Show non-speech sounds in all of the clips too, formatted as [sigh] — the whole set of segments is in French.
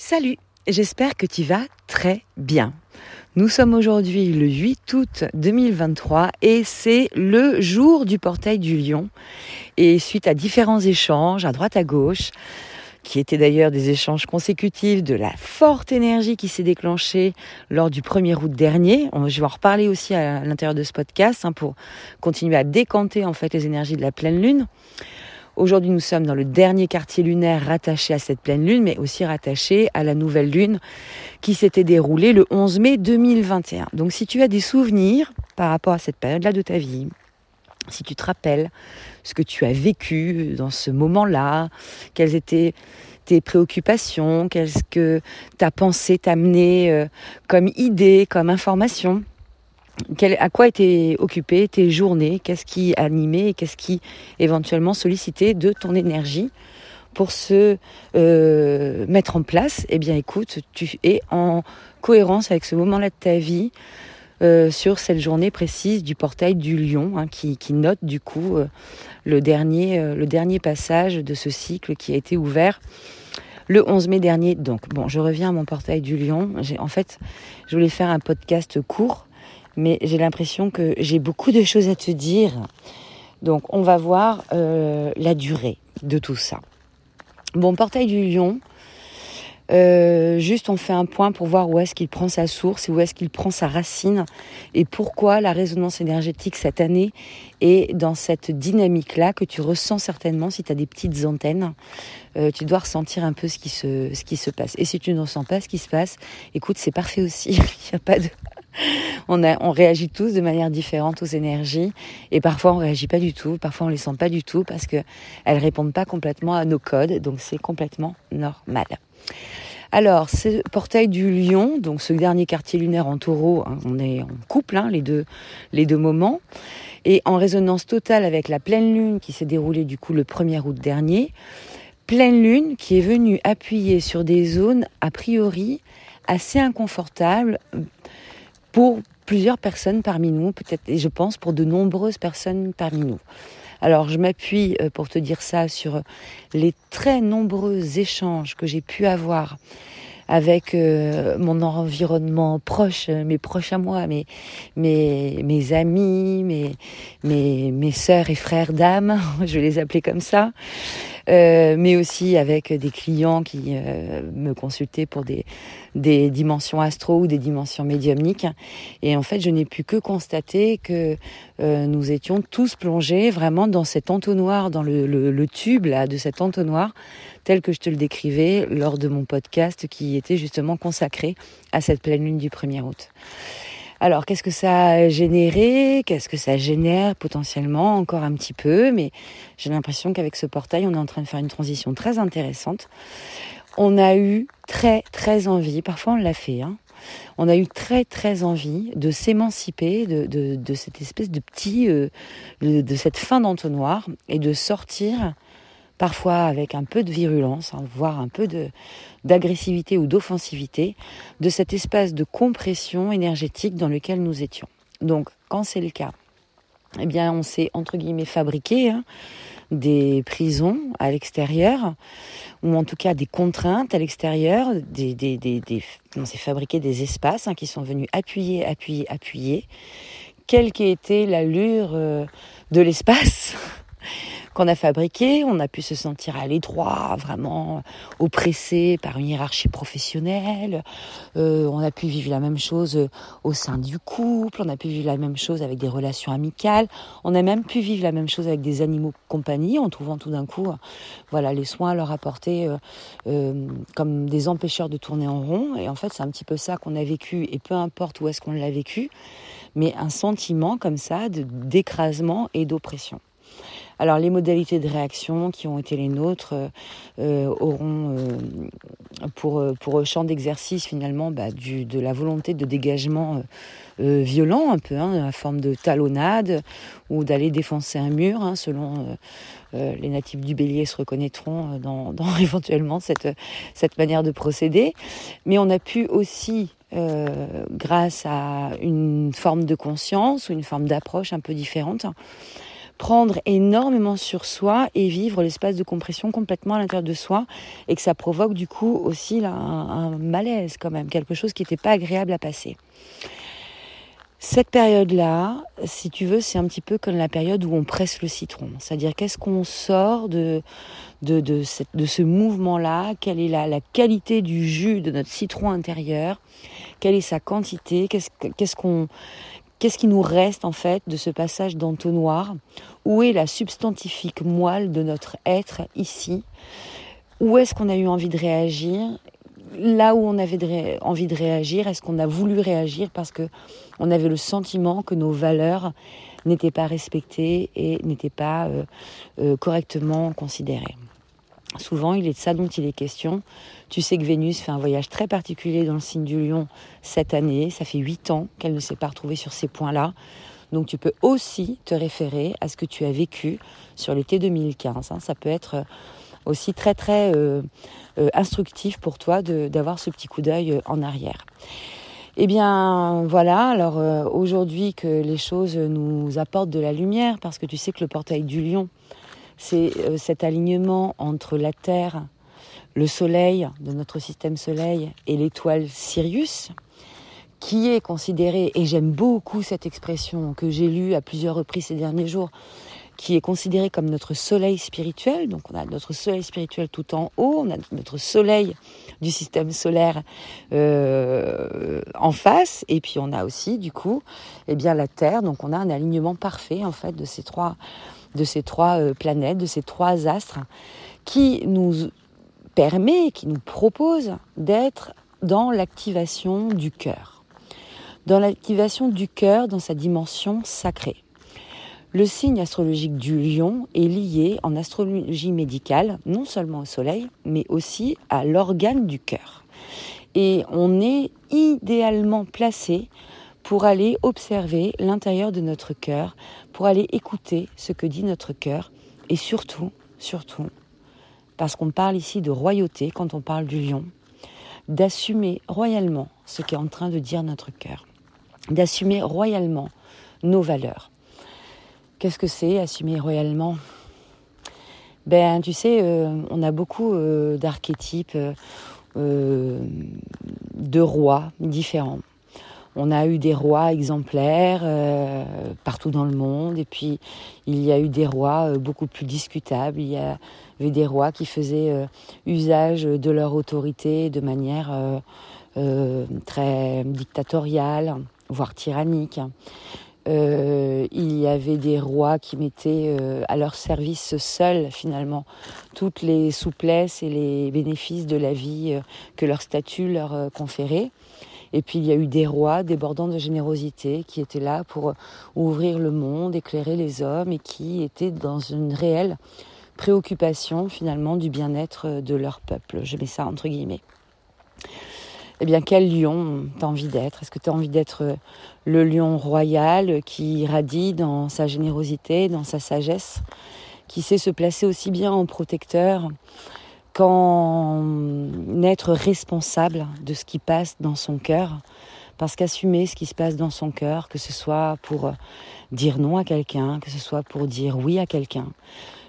Salut, j'espère que tu vas très bien. Nous sommes aujourd'hui le 8 août 2023 et c'est le jour du portail du lion. Et suite à différents échanges à droite à gauche, qui étaient d'ailleurs des échanges consécutifs de la forte énergie qui s'est déclenchée lors du 1er août dernier. Je vais en reparler aussi à l'intérieur de ce podcast hein, pour continuer à décanter en fait les énergies de la pleine lune. Aujourd'hui, nous sommes dans le dernier quartier lunaire rattaché à cette pleine lune, mais aussi rattaché à la nouvelle lune qui s'était déroulée le 11 mai 2021. Donc si tu as des souvenirs par rapport à cette période-là de ta vie, si tu te rappelles ce que tu as vécu dans ce moment-là, quelles étaient tes préoccupations, qu'est-ce que ta pensée t'a euh, comme idée, comme information, à quoi étaient occupées tes journées, qu'est-ce qui animait et qu'est-ce qui éventuellement sollicitait de ton énergie? Pour se euh, mettre en place, eh bien écoute, tu es en cohérence avec ce moment-là de ta vie euh, sur cette journée précise du portail du lion hein, qui, note du coup euh, le, dernier, le dernier passage de ce cycle qui a été ouvert le 11 mai dernier. Donc bon, je reviens à mon portail du lion. En fait, je voulais faire un podcast court mais j'ai l'impression que j'ai beaucoup de choses à te dire. Donc on va voir euh, la durée de tout ça. Bon, portail du lion. Euh, juste on fait un point pour voir où est-ce qu'il prend sa source et où est-ce qu'il prend sa racine et pourquoi la résonance énergétique cette année est dans cette dynamique-là que tu ressens certainement si tu as des petites antennes. Euh, tu dois ressentir un peu ce qui, se, ce qui se passe. Et si tu ne ressens pas ce qui se passe, écoute, c'est parfait aussi. [laughs] Il n'y a pas de on, on réagit tous de manière différente aux énergies et parfois on réagit pas du tout, parfois on les sent pas du tout parce que elles répondent pas complètement à nos codes, donc c'est complètement normal. Alors, ce portail du lion, donc ce dernier quartier lunaire en taureau, hein, on est en couple, hein, les, deux, les deux moments, et en résonance totale avec la pleine lune qui s'est déroulée du coup le 1er août dernier. Pleine lune qui est venue appuyer sur des zones a priori assez inconfortables pour plusieurs personnes parmi nous, peut-être, et je pense pour de nombreuses personnes parmi nous. Alors je m'appuie euh, pour te dire ça sur les très nombreux échanges que j'ai pu avoir avec euh, mon environnement proche, mes proches à moi, mes, mes, mes amis, mes, mes, mes sœurs et frères d'âme, [laughs] je vais les appeler comme ça, euh, mais aussi avec des clients qui euh, me consultaient pour des, des dimensions astro ou des dimensions médiumniques. Et en fait, je n'ai pu que constater que euh, nous étions tous plongés vraiment dans cet entonnoir, dans le, le, le tube là, de cet entonnoir, tel que je te le décrivais lors de mon podcast qui était justement consacré à cette pleine lune du 1er août. Alors, qu'est-ce que ça a généré? Qu'est-ce que ça génère potentiellement? Encore un petit peu, mais j'ai l'impression qu'avec ce portail, on est en train de faire une transition très intéressante. On a eu très, très envie, parfois on l'a fait, hein, on a eu très très envie de s'émanciper de, cette espèce de petit, euh, de, cette fin d'entonnoir et de sortir parfois avec un peu de virulence, hein, voire un peu d'agressivité ou d'offensivité, de cet espace de compression énergétique dans lequel nous étions. Donc, quand c'est le cas, eh bien, on s'est entre guillemets fabriqué hein, des prisons à l'extérieur, ou en tout cas des contraintes à l'extérieur. On s'est fabriqué des espaces hein, qui sont venus appuyer, appuyer, appuyer, quelle qu'ait été l'allure euh, de l'espace qu'on a fabriqué. On a pu se sentir à l'étroit, vraiment oppressé par une hiérarchie professionnelle. Euh, on a pu vivre la même chose euh, au sein du couple. On a pu vivre la même chose avec des relations amicales. On a même pu vivre la même chose avec des animaux de compagnie en trouvant tout d'un coup, euh, voilà, les soins leur apporter comme des empêcheurs de tourner en rond. Et en fait, c'est un petit peu ça qu'on a vécu. Et peu importe où est-ce qu'on l'a vécu, mais un sentiment comme ça d'écrasement et d'oppression. Alors les modalités de réaction qui ont été les nôtres euh, euh, auront euh, pour, champ d'exercice finalement bah, du, de la volonté de dégagement violent un peu, hein, la forme de talonnade ou d'aller défoncer un mur, hein, selon les natifs du bélier se reconnaîtront dans, [laughs] dans éventuellement cette, cette manière de procéder. Mais on a pu aussi grâce à une forme de conscience ou une forme d'approche un peu différente, prendre énormément sur soi et vivre l'espace de compression complètement à l'intérieur de soi. Et que ça provoque du coup aussi un, malaise quand même, quelque chose qui n'était pas agréable à passer. Cette période-là, si tu veux, c'est un petit peu comme la période où on presse le citron. C'est-à-dire qu'est-ce qu'on sort de, ce mouvement-là? Quelle est la, la, qualité du jus de notre citron intérieur? Quelle est sa quantité? Qu'est-ce qu'est-ce qu'on Qu'est-ce qui nous reste en fait de ce passage d'entonnoir? Où est la substantifique moelle de notre être ici? Où est-ce qu'on a eu envie de réagir? Là où on avait envie de réagir, est-ce qu'on a voulu réagir parce que on avait le sentiment que nos valeurs n'étaient pas respectées et n'étaient pas euh, euh, correctement considérées? Souvent, il est de ça dont il est question. Tu sais que Vénus fait un voyage très particulier dans le signe du lion cette année. Ça fait huit ans qu'elle ne s'est pas retrouvée sur ces points-là. Donc tu peux aussi te référer à ce que tu as vécu sur l'été 2015. Hein. Ça peut être aussi très très euh, euh, instructif pour toi d'avoir ce petit coup d'œil euh, en arrière. Eh bien voilà, alors aujourd'hui que les choses nous apportent de la lumière, parce que tu sais que le portail du lion, c'est cet alignement entre la Terre, le Soleil de notre système Soleil et l'étoile Sirius, qui est considéré, et j'aime beaucoup cette expression que j'ai lue à plusieurs reprises ces derniers jours, qui est considéré comme notre soleil spirituel. Donc on a notre soleil spirituel tout en haut, on a notre soleil du système solaire euh, en face, et puis on a aussi du coup, eh bien la Terre. Donc on a un alignement parfait en fait de ces trois, de ces trois euh, planètes, de ces trois astres, qui nous permet, qui nous propose d'être dans l'activation du cœur, dans l'activation du cœur dans sa dimension sacrée. Le signe astrologique du lion est lié en astrologie médicale non seulement au soleil, mais aussi à l'organe du cœur. Et on est idéalement placé pour aller observer l'intérieur de notre cœur, pour aller écouter ce que dit notre cœur, et surtout, surtout, parce qu'on parle ici de royauté quand on parle du lion, d'assumer royalement ce qu'est en train de dire notre cœur, d'assumer royalement nos valeurs. Qu'est-ce que c'est assumer royalement? Ben, tu sais, euh, on a beaucoup euh, d'archétypes euh, de rois différents. On a eu des rois exemplaires partout dans le monde, et puis il y a eu des rois beaucoup plus discutables. Il y avait des rois qui faisaient usage de leur autorité de manière très dictatoriale, voire tyrannique. Euh, il y avait des rois qui mettaient euh, à leur service seuls finalement toutes les souplesses et les bénéfices de la vie euh, que leur statut leur conférait. Et puis il y a eu des rois débordant de générosité qui étaient là pour ouvrir le monde, éclairer les hommes et qui étaient dans une réelle préoccupation finalement du bien-être de leur peuple. Je mets ça entre guillemets eh bien, quel lion t'as envie d'être? Est-ce que tu as envie d'être euh, le lion royal qui radie dans sa générosité, dans sa sagesse, qui sait se placer aussi bien en protecteur qu'en être responsable de ce qui passe dans son cœur parce qu'assumer ce qui se passe dans son cœur, que ce soit pour dire non à quelqu'un, que ce soit pour dire oui à quelqu'un,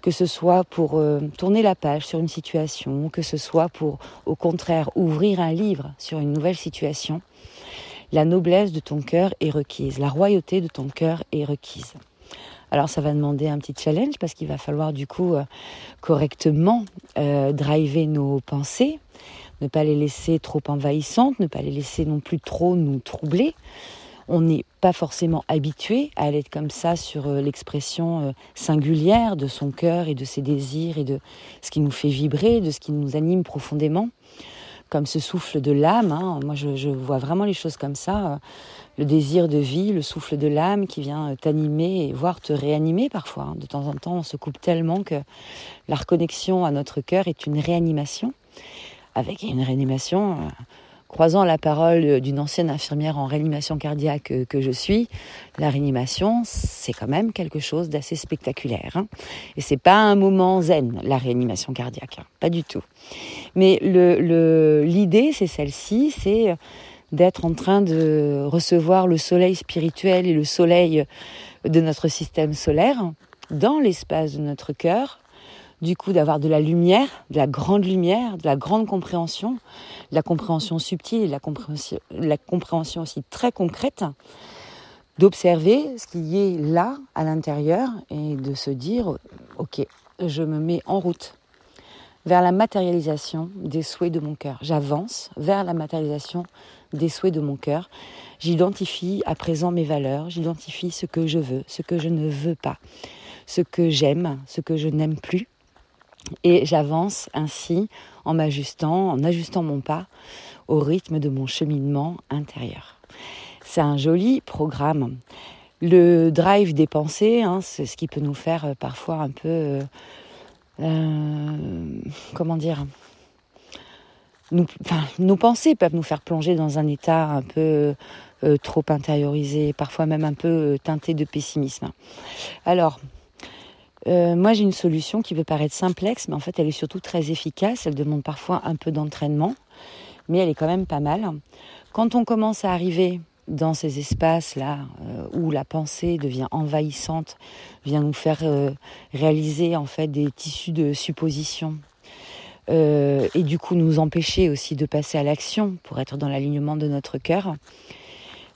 que ce soit pour euh, tourner la page sur une situation, que ce soit pour, au contraire, ouvrir un livre sur une nouvelle situation, la noblesse de ton cœur est requise, la royauté de ton cœur est requise. Alors ça va demander un petit challenge parce qu'il va falloir du coup euh, correctement euh, driver nos pensées, ne pas les laisser trop envahissantes, ne pas les laisser non plus trop nous troubler. On n'est pas forcément habitué à aller comme ça sur euh, l'expression singulière de son cœur et de ses désirs et de ce qui nous fait vibrer, de ce qui nous anime profondément, comme ce souffle de l'âme. Hein. Moi, je, vois vraiment les choses comme ça. Euh, le désir de vie, le souffle de l'âme qui vient t'animer et voire te réanimer parfois. Hein. De temps en temps, on se coupe tellement que la reconnexion à notre cœur est une réanimation. Avec une réanimation, croisant la parole d'une ancienne infirmière en réanimation cardiaque que, je suis, la réanimation, c'est quand même quelque chose d'assez spectaculaire. Hein. Et c'est pas un moment zen, la réanimation cardiaque, pas du tout. Mais l'idée, c'est celle-ci, c'est d'être en train de recevoir le soleil spirituel et le soleil de notre système solaire dans l'espace de notre cœur, du coup d'avoir de la lumière, de la grande lumière, de la grande compréhension, de la compréhension subtile et la compréhension, la compréhension aussi très concrète, d'observer ce qui est là à l'intérieur et de se dire, ok, je me mets en route vers la matérialisation des souhaits de mon cœur. J'avance vers la matérialisation des souhaits de mon cœur. J'identifie à présent mes valeurs, j'identifie ce que je veux, ce que je ne veux pas, ce que j'aime, ce que je n'aime plus. Et j'avance ainsi en m'ajustant, en ajustant mon pas au rythme de mon cheminement intérieur. C'est un joli programme. Le drive des pensées, hein, c'est ce qui peut nous faire euh, parfois un peu euh, comment dire nos pensées peuvent nous faire plonger dans un état un peu euh, trop intériorisé, parfois même un peu euh, teinté de pessimisme. Alors, moi j'ai une solution qui peut paraître simplexe, mais en fait elle est surtout très efficace. Elle demande parfois un peu d'entraînement, mais elle est quand même pas mal. Quand on commence à arriver dans ces espaces-là euh, où la pensée devient envahissante, vient nous faire euh, réaliser en fait des tissus de suppositions euh, et du coup nous empêcher aussi de passer à l'action pour être dans l'alignement de notre cœur.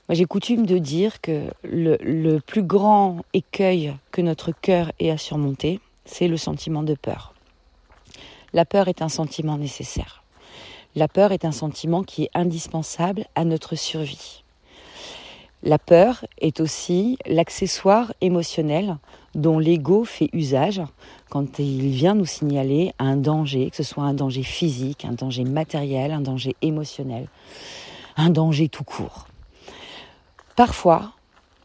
Moi j'ai coutume de dire que le, le plus grand écueil que notre cœur ait à surmonter, c'est le sentiment de peur. La peur est un sentiment nécessaire. La peur est un sentiment qui est indispensable à notre survie. La peur est aussi l'accessoire émotionnel dont l'ego fait usage quand il vient nous signaler un danger, que ce soit un danger physique, un danger matériel, un danger émotionnel, un danger tout court. Parfois,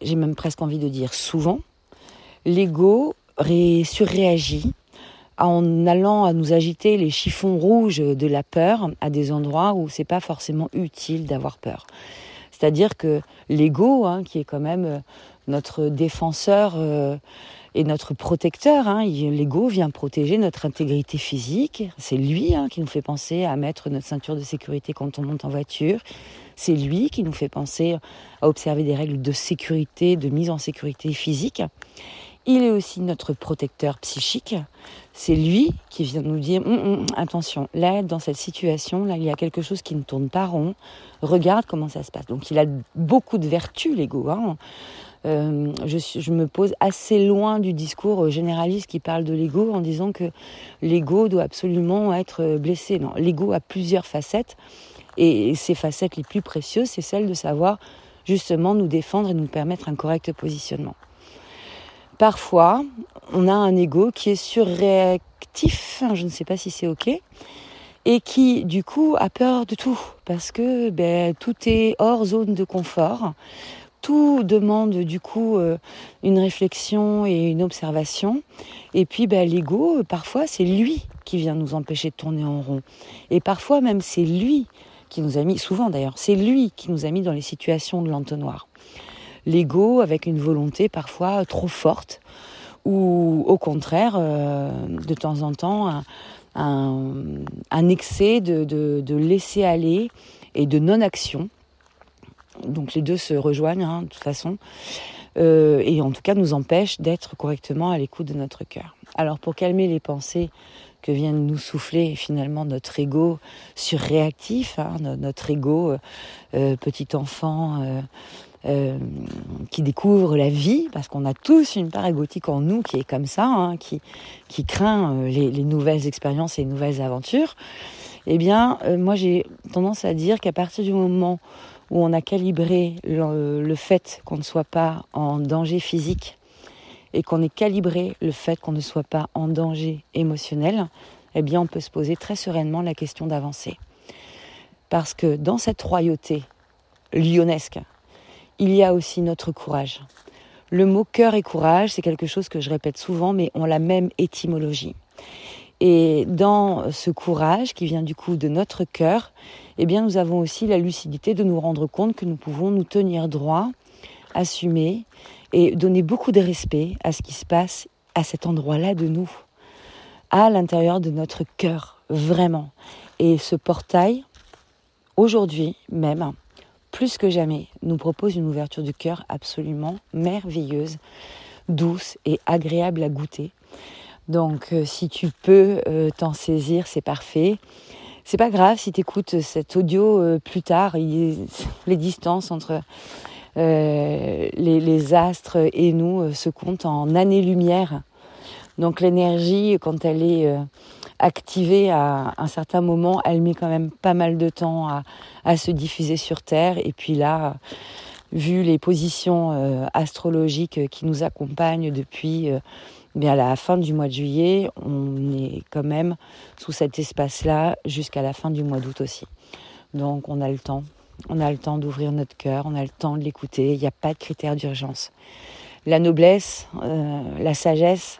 j'ai même presque envie de dire souvent, l'ego surréagit en allant à nous agiter les chiffons rouges de la peur à des endroits où c'est pas forcément utile d'avoir peur. C'est-à-dire que l'ego, hein, qui est quand même euh, notre défenseur euh, et notre protecteur, hein, l'ego vient protéger notre intégrité physique. C'est lui hein, qui nous fait penser à mettre notre ceinture de sécurité quand on monte en voiture. C'est lui qui nous fait penser à observer des règles de sécurité, de mise en sécurité physique. Il est aussi notre protecteur psychique. C'est lui qui vient nous dire hum, hum, attention, là, dans cette situation, là, il y a quelque chose qui ne tourne pas rond. Regarde comment ça se passe. Donc, il a beaucoup de vertus, l'ego. Hein. Euh, je, me pose assez loin du discours généraliste qui parle de l'ego en disant que l'ego doit absolument être blessé. Non, l'ego a plusieurs facettes et ces facettes les plus précieuses, c'est celle de savoir justement nous défendre et nous permettre un correct positionnement. Parfois, on a un ego qui est surréactif, je ne sais pas si c'est ok, et qui du coup a peur de tout, parce que ben, tout est hors zone de confort, tout demande du coup euh, une réflexion et une observation, et puis ben, l'ego, parfois c'est lui qui vient nous empêcher de tourner en rond, et parfois même c'est lui qui nous a mis, souvent d'ailleurs, c'est lui qui nous a mis dans les situations de l'entonnoir l'ego avec une volonté parfois trop forte ou au contraire, euh, de temps en temps, un, excès de, laisser aller et de non-action. Donc les deux se rejoignent hein, de toute façon. Euh, et en tout cas nous empêche d'être correctement à l'écoute de notre cœur. Alors pour calmer les pensées que vient de nous souffler finalement notre ego surréactif, hein, notre ego euh, petit enfant euh, qui découvre la vie, parce qu'on a tous une part égotique en nous qui est comme ça, hein, qui, craint euh, les, les, nouvelles expériences et les nouvelles aventures, eh bien, euh, moi j'ai tendance à dire qu'à partir du moment où on a calibré le, fait qu'on ne soit pas en danger physique et qu'on ait calibré le fait qu'on ne soit pas en danger émotionnel, eh bien, on peut se poser très sereinement la question d'avancer. Parce que dans cette royauté lyonnesque, il y a aussi notre courage. Le mot cœur et courage, c'est quelque chose que je répète souvent, mais ont la même étymologie. Et dans ce courage qui vient du coup de notre cœur, eh bien, nous avons aussi la lucidité de nous rendre compte que nous pouvons nous tenir droit, assumer et donner beaucoup de respect à ce qui se passe à cet endroit-là de nous, à l'intérieur de notre cœur, vraiment. Et ce portail, aujourd'hui même, plus que jamais, nous propose une ouverture du cœur absolument merveilleuse douce et agréable à goûter. Donc euh, si tu peux euh, t'en saisir, c'est parfait. C'est pas grave si tu écoutes cet audio euh, plus tard, [laughs] les distances entre les, astres et nous se comptent en années-lumière. Donc l'énergie, quand elle est activée à un certain moment, elle met quand même pas mal de temps à, se diffuser sur Terre. Et puis là, vu les positions astrologiques qui nous accompagnent depuis à la fin du mois de juillet, on est quand même sous cet espace-là jusqu'à la fin du mois d'août aussi. Donc on a le temps. On a le temps d'ouvrir notre cœur, on a le temps de l'écouter. Il n'y a pas de critères d'urgence. La noblesse, euh, la sagesse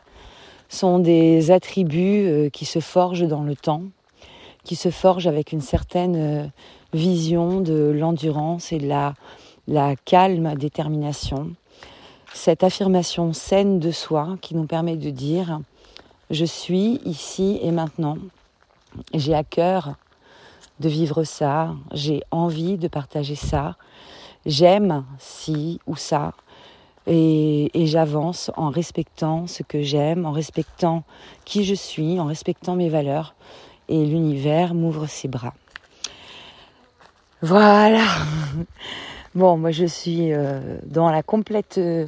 sont des attributs euh, qui se forgent dans le temps, qui se forgent avec une certaine euh, vision de l'endurance et de la, la calme détermination. Cette affirmation saine de soi qui nous permet de dire je suis ici et maintenant. J'ai à cœur de vivre ça, j'ai envie de partager ça, j'aime ci ou ça, et, j'avance en respectant ce que j'aime, en respectant qui je suis, en respectant mes valeurs, et l'univers m'ouvre ses bras. Voilà. [laughs] Bon, moi je suis euh, dans la complète euh,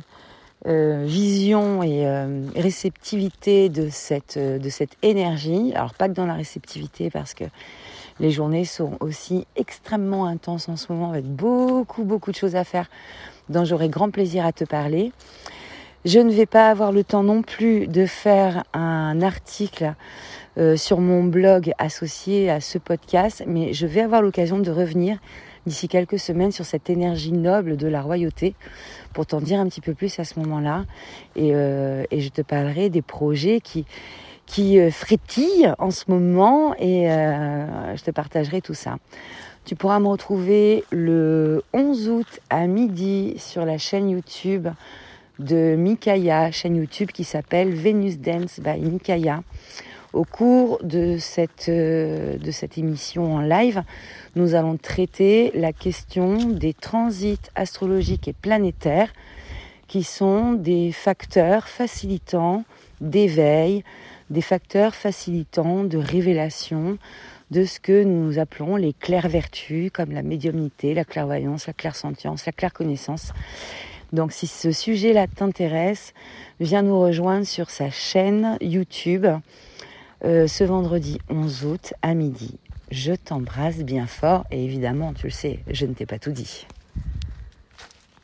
euh, vision et réceptivité de cette, de cette énergie. Alors pas que dans la réceptivité parce que les journées sont aussi extrêmement intenses en ce moment avec beaucoup beaucoup de choses à faire dont j'aurai grand plaisir à te parler. Je ne vais pas avoir le temps non plus de faire un article sur mon blog associé à ce podcast, mais je vais avoir l'occasion de revenir d'ici quelques semaines sur cette énergie noble de la royauté pour t'en dire un petit peu plus à ce moment-là. Et, euh, je te parlerai des projets qui, qui euh, frétillent en ce moment et euh, je te partagerai tout ça. Tu pourras me retrouver le 11 août à midi sur la chaîne YouTube de Mikaya, chaîne YouTube qui s'appelle Venus Dance by Mikaya. Au cours de cette, euh, de cette émission en live, nous allons traiter la question des transits astrologiques et planétaires qui sont des facteurs facilitants d'éveil, des facteurs facilitants de révélation de ce que nous appelons les claires vertus comme la médiumnité, la clairvoyance, la clairsentience, la clairconnaissance. Donc si ce sujet-là t'intéresse, viens nous rejoindre sur sa chaîne YouTube euh, ce vendredi 11 août à midi. Je t'embrasse bien fort et évidemment, tu le sais, je ne t'ai pas tout dit.